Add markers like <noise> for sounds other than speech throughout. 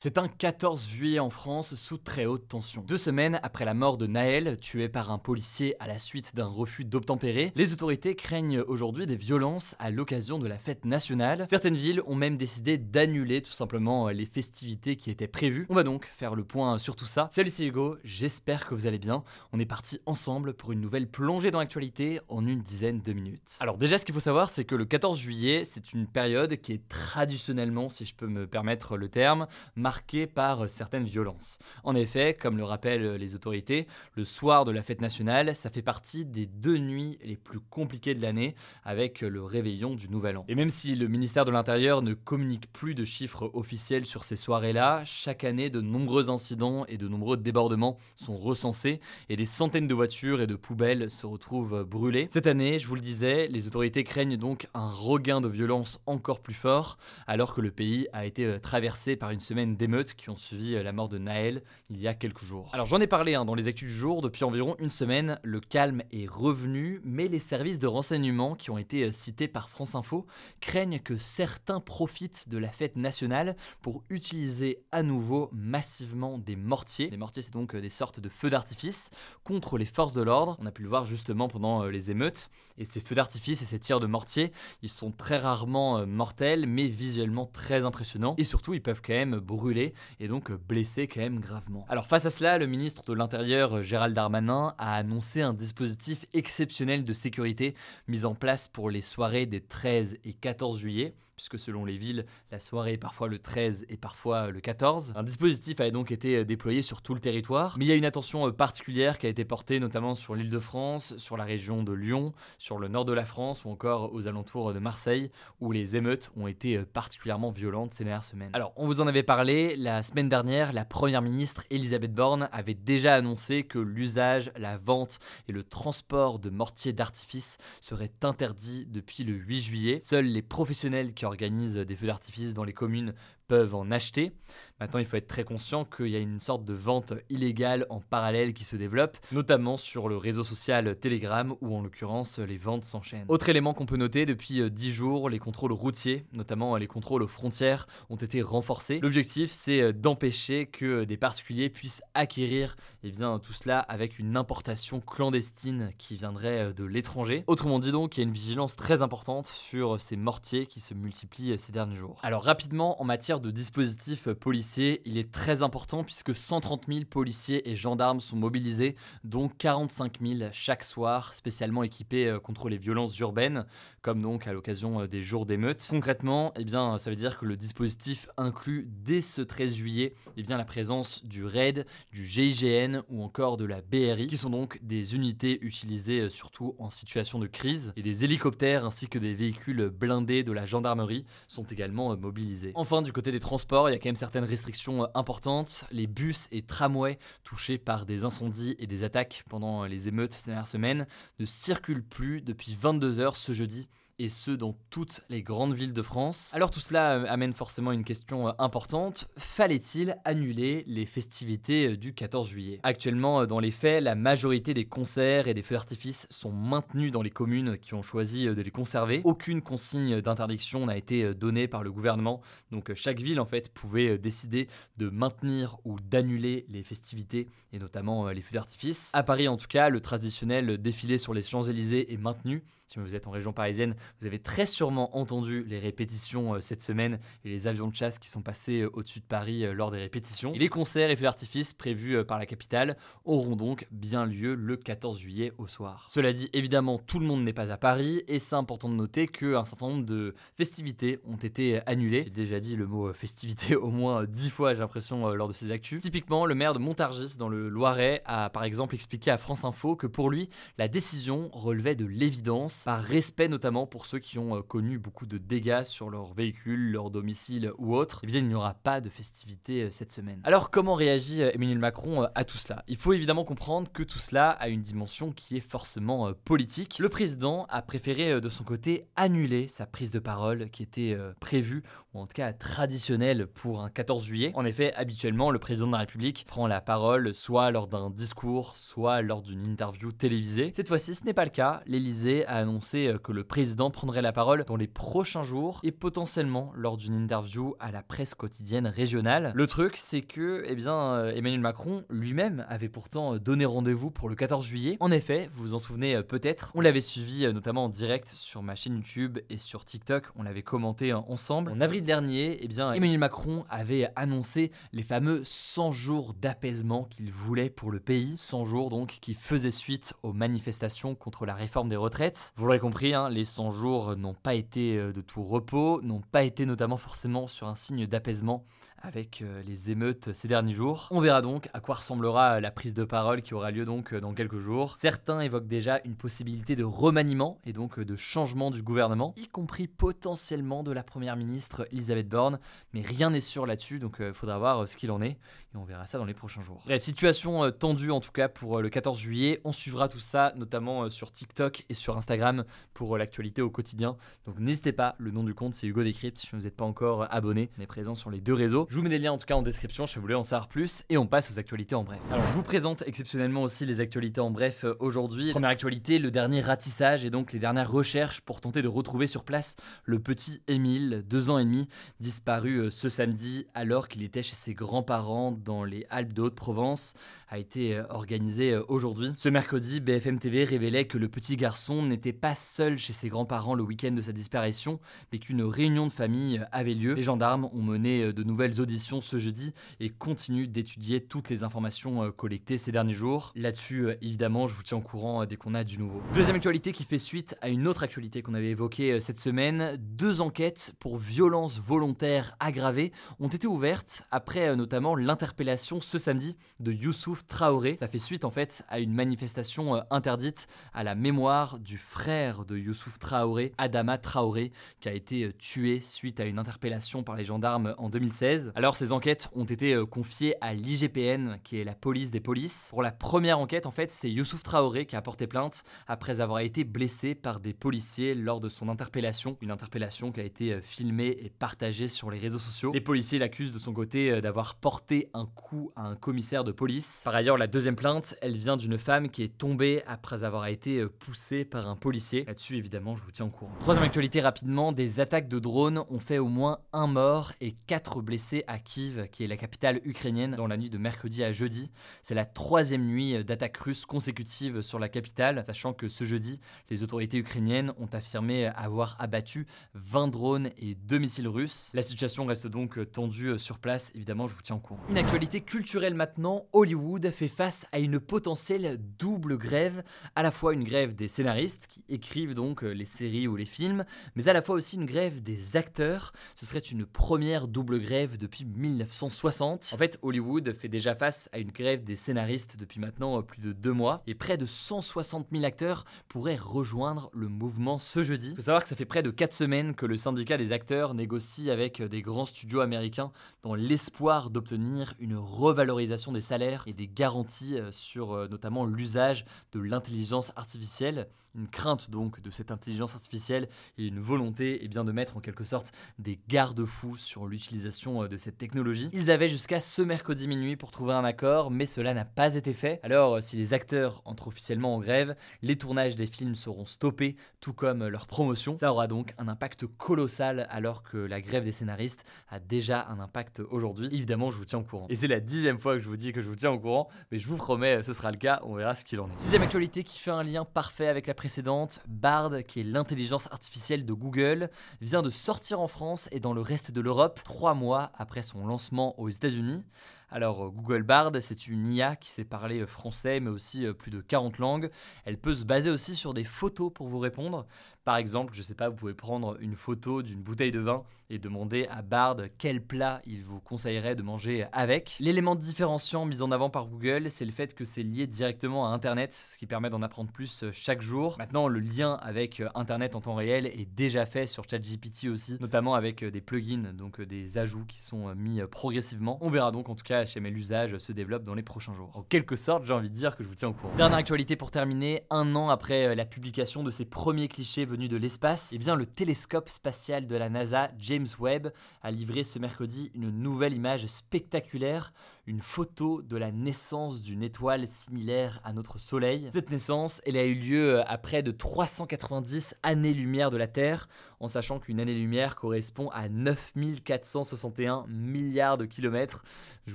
C'est un 14 juillet en France sous très haute tension. Deux semaines après la mort de Naël, tué par un policier à la suite d'un refus d'obtempérer, les autorités craignent aujourd'hui des violences à l'occasion de la fête nationale. Certaines villes ont même décidé d'annuler tout simplement les festivités qui étaient prévues. On va donc faire le point sur tout ça. Salut c'est Hugo, j'espère que vous allez bien. On est parti ensemble pour une nouvelle plongée dans l'actualité en une dizaine de minutes. Alors déjà ce qu'il faut savoir c'est que le 14 juillet c'est une période qui est traditionnellement, si je peux me permettre le terme, marquée par certaines violences. En effet, comme le rappellent les autorités, le soir de la fête nationale, ça fait partie des deux nuits les plus compliquées de l'année avec le réveillon du Nouvel An. Et même si le ministère de l'Intérieur ne communique plus de chiffres officiels sur ces soirées-là, chaque année de nombreux incidents et de nombreux débordements sont recensés et des centaines de voitures et de poubelles se retrouvent brûlées. Cette année, je vous le disais, les autorités craignent donc un regain de violence encore plus fort alors que le pays a été traversé par une semaine d'émeutes qui ont suivi la mort de Naël il y a quelques jours. Alors j'en ai parlé hein, dans les actus du jour, depuis environ une semaine, le calme est revenu, mais les services de renseignement qui ont été cités par France Info craignent que certains profitent de la fête nationale pour utiliser à nouveau massivement des mortiers. Les mortiers c'est donc des sortes de feux d'artifice contre les forces de l'ordre. On a pu le voir justement pendant les émeutes. Et ces feux d'artifice et ces tirs de mortier, ils sont très rarement mortels, mais visuellement très impressionnants. Et surtout, ils peuvent quand même brûler et donc blessé quand même gravement. Alors face à cela, le ministre de l'Intérieur Gérald Darmanin a annoncé un dispositif exceptionnel de sécurité mis en place pour les soirées des 13 et 14 juillet puisque selon les villes, la soirée est parfois le 13 et parfois le 14. Un dispositif a donc été déployé sur tout le territoire, mais il y a une attention particulière qui a été portée notamment sur l'île de France, sur la région de Lyon, sur le nord de la France ou encore aux alentours de Marseille, où les émeutes ont été particulièrement violentes ces dernières semaines. Alors, on vous en avait parlé, la semaine dernière, la première ministre Elisabeth Borne avait déjà annoncé que l'usage, la vente et le transport de mortiers d'artifice seraient interdits depuis le 8 juillet. Seuls les professionnels qui organisent des feux d'artifice dans les communes peuvent en acheter. Maintenant, il faut être très conscient qu'il y a une sorte de vente illégale en parallèle qui se développe, notamment sur le réseau social Telegram, où en l'occurrence les ventes s'enchaînent. Autre élément qu'on peut noter, depuis 10 jours, les contrôles routiers, notamment les contrôles aux frontières, ont été renforcés. L'objectif, c'est d'empêcher que des particuliers puissent acquérir et bien, tout cela avec une importation clandestine qui viendrait de l'étranger. Autrement dit donc, il y a une vigilance très importante sur ces mortiers qui se multiplient ces derniers jours. Alors rapidement, en matière de dispositifs policiers, il est très important puisque 130 000 policiers et gendarmes sont mobilisés, dont 45 000 chaque soir, spécialement équipés contre les violences urbaines, comme donc à l'occasion des jours d'émeute. Concrètement, eh bien, ça veut dire que le dispositif inclut dès ce 13 juillet eh bien, la présence du RAID, du GIGN ou encore de la BRI, qui sont donc des unités utilisées surtout en situation de crise, et des hélicoptères ainsi que des véhicules blindés de la gendarmerie sont également mobilisés. Enfin, du côté des transports, il y a quand même certaines restrictions importantes. Les bus et tramways touchés par des incendies et des attaques pendant les émeutes ces dernières semaines ne circulent plus depuis 22h ce jeudi et ce dans toutes les grandes villes de France. Alors tout cela amène forcément une question importante, fallait-il annuler les festivités du 14 juillet? Actuellement, dans les faits, la majorité des concerts et des feux d'artifice sont maintenus dans les communes qui ont choisi de les conserver. Aucune consigne d'interdiction n'a été donnée par le gouvernement, donc chaque ville en fait pouvait décider de maintenir ou d'annuler les festivités et notamment les feux d'artifice. À Paris en tout cas, le traditionnel défilé sur les Champs-Élysées est maintenu. Si vous êtes en région parisienne, vous avez très sûrement entendu les répétitions euh, cette semaine et les avions de chasse qui sont passés euh, au-dessus de Paris euh, lors des répétitions. Et les concerts et feux d'artifice prévus par la capitale auront donc bien lieu le 14 juillet au soir. Cela dit, évidemment, tout le monde n'est pas à Paris et c'est important de noter qu'un certain nombre de festivités ont été annulées. J'ai déjà dit le mot festivité <laughs> au moins dix fois, j'ai l'impression, lors de ces actus. Typiquement, le maire de Montargis, dans le Loiret, a par exemple expliqué à France Info que pour lui, la décision relevait de l'évidence par respect notamment pour ceux qui ont connu beaucoup de dégâts sur leur véhicule, leur domicile ou autre, eh il n'y aura pas de festivités cette semaine. Alors comment réagit Emmanuel Macron à tout cela? Il faut évidemment comprendre que tout cela a une dimension qui est forcément politique. Le président a préféré de son côté annuler sa prise de parole qui était prévue, ou en tout cas traditionnelle pour un 14 juillet. En effet, habituellement, le président de la République prend la parole soit lors d'un discours, soit lors d'une interview télévisée. Cette fois-ci, ce n'est pas le cas. L'Élysée a annoncé euh, que le président prendrait la parole dans les prochains jours et potentiellement lors d'une interview à la presse quotidienne régionale. Le truc, c'est que eh bien, euh, Emmanuel Macron lui-même avait pourtant euh, donné rendez-vous pour le 14 juillet. En effet, vous vous en souvenez peut-être, on l'avait suivi notamment en direct sur ma chaîne YouTube et sur TikTok, on l'avait commenté ensemble. En avril dernier, eh bien, Emmanuel Macron avait annoncé les fameux 100 jours d'apaisement qu'il voulait pour le pays. 100 jours donc qui faisaient suite aux manifestations contre la réforme des retraites. Vous l'aurez compris, hein, les 100 jours n'ont pas été euh, de tout repos, n'ont pas été notamment forcément sur un signe d'apaisement avec euh, les émeutes ces derniers jours. On verra donc à quoi ressemblera euh, la prise de parole qui aura lieu donc dans quelques jours. Certains évoquent déjà une possibilité de remaniement et donc de changement du gouvernement, y compris potentiellement de la première ministre Elisabeth Borne, mais rien n'est sûr là-dessus donc il faudra voir ce qu'il en est et on verra ça dans les prochains jours. Bref, situation euh, tendue en tout cas pour euh, le 14 juillet. On suivra tout ça notamment euh, sur TikTok et sur Instagram pour l'actualité au quotidien. Donc n'hésitez pas, le nom du compte c'est Hugo Décrypte. Si vous n'êtes pas encore abonné, on est présent sur les deux réseaux. Je vous mets des liens en tout cas en description si vous voulez en savoir plus et on passe aux actualités en bref. Alors je vous présente exceptionnellement aussi les actualités en bref aujourd'hui. Première actualité, le dernier ratissage et donc les dernières recherches pour tenter de retrouver sur place le petit Émile, deux ans et demi, disparu ce samedi alors qu'il était chez ses grands-parents dans les Alpes de Haute-Provence a été euh, organisé euh, aujourd'hui. Ce mercredi, BFM TV révélait que le petit garçon n'était pas seul chez ses grands-parents le week-end de sa disparition, mais qu'une réunion de famille euh, avait lieu. Les gendarmes ont mené de nouvelles auditions ce jeudi et continuent d'étudier toutes les informations collectées ces derniers jours. Là-dessus, évidemment, je vous tiens au courant dès qu'on a du nouveau. Deuxième actualité qui fait suite à une autre actualité qu'on avait évoquée cette semaine. Deux enquêtes pour violences volontaires aggravées ont été ouvertes après notamment l'interpellation ce samedi de Youssouf Traoré. Ça fait suite en fait à une manifestation euh, interdite à la mémoire du frère de Youssouf Traoré, Adama Traoré, qui a été euh, tué suite à une interpellation par les gendarmes en 2016. Alors ces enquêtes ont été euh, confiées à l'IGPN, qui est la police des polices. Pour la première enquête, en fait, c'est Youssouf Traoré qui a porté plainte après avoir été blessé par des policiers lors de son interpellation. Une interpellation qui a été filmée et partagée sur les réseaux sociaux. Les policiers l'accusent de son côté d'avoir porté un coup à un commissaire de police. Par ailleurs, la deuxième plainte, elle vient d'une femme qui est tombée après avoir été euh, poussée par un policier. Là-dessus, évidemment, je vous tiens au courant. Troisième actualité rapidement, des attaques de drones ont fait au moins un mort et quatre blessés à Kiev, qui est la capitale ukrainienne, dans la nuit de mercredi à jeudi. C'est la troisième nuit d'attaques russes consécutives sur la capitale, sachant que ce jeudi, les autorités ukrainiennes ont affirmé avoir abattu 20 drones et 2 missiles russes. La situation reste donc tendue sur place, évidemment, je vous tiens au courant. Une actualité culturelle maintenant, Hollywood fait face à une potentielle double grève, à la fois une grève des scénaristes qui écrivent donc les séries ou les films, mais à la fois aussi une grève des acteurs. Ce serait une première double grève depuis 1960. En fait, Hollywood fait déjà face à une grève des scénaristes depuis maintenant euh, plus de deux mois, et près de 160 000 acteurs pourraient rejoindre le mouvement ce jeudi. Il faut savoir que ça fait près de 4 semaines que le syndicat des acteurs négocie avec euh, des grands studios américains dans l'espoir d'obtenir une revalorisation des salaires et des garanties euh, sur notamment l'usage de l'intelligence artificielle. Une crainte donc de cette intelligence artificielle et une volonté eh bien, de mettre en quelque sorte des garde-fous sur l'utilisation de cette technologie. Ils avaient jusqu'à ce mercredi minuit pour trouver un accord, mais cela n'a pas été fait. Alors si les acteurs entrent officiellement en grève, les tournages des films seront stoppés, tout comme leur promotion. Ça aura donc un impact colossal alors que la grève des scénaristes a déjà un impact aujourd'hui. Évidemment, je vous tiens au courant. Et c'est la dixième fois que je vous dis que je vous tiens au courant, mais je vous promets, ce sera le cas, on verra ce qu'il en est. Sixième actualité qui fait un lien parfait avec la précédente, Bard, qui est l'intelligence artificielle de Google, vient de sortir en France et dans le reste de l'Europe, trois mois après son lancement aux États-Unis. Alors euh, Google Bard, c'est une IA qui sait parler euh, français mais aussi euh, plus de 40 langues. Elle peut se baser aussi sur des photos pour vous répondre. Par exemple, je sais pas, vous pouvez prendre une photo d'une bouteille de vin et demander à Bard quel plat il vous conseillerait de manger avec. L'élément différenciant mis en avant par Google, c'est le fait que c'est lié directement à Internet, ce qui permet d'en apprendre plus chaque jour. Maintenant, le lien avec Internet en temps réel est déjà fait sur ChatGPT aussi, notamment avec des plugins, donc des ajouts qui sont mis progressivement. On verra donc en tout cas chez l'usage se développe dans les prochains jours. En quelque sorte, j'ai envie de dire que je vous tiens au courant. Dernière actualité pour terminer, un an après la publication de ces premiers clichés venus de l'espace, eh bien le télescope spatial de la NASA, James Webb, a livré ce mercredi une nouvelle image spectaculaire, une photo de la naissance d'une étoile similaire à notre Soleil. Cette naissance, elle a eu lieu à près de 390 années-lumière de la Terre, en sachant qu'une année-lumière correspond à 9461 milliards de kilomètres. Je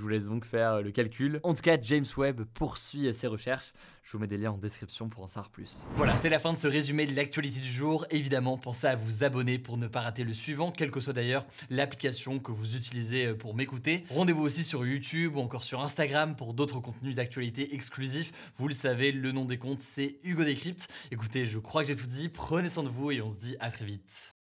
vous laisse donc faire le calcul. En tout cas, James Webb poursuit ses recherches. Je vous mets des liens en description pour en savoir plus. Voilà, c'est la fin de ce résumé de l'actualité du jour. Évidemment, pensez à vous abonner pour ne pas rater le suivant, quelle que soit d'ailleurs l'application que vous utilisez euh, pour m'écouter. Rendez-vous aussi sur YouTube ou encore sur Instagram pour d'autres contenus d'actualité exclusifs. Vous le savez, le nom des comptes, c'est Hugo Décrypte. Écoutez, je crois que j'ai tout dit. Prenez soin de vous et on se dit à très vite.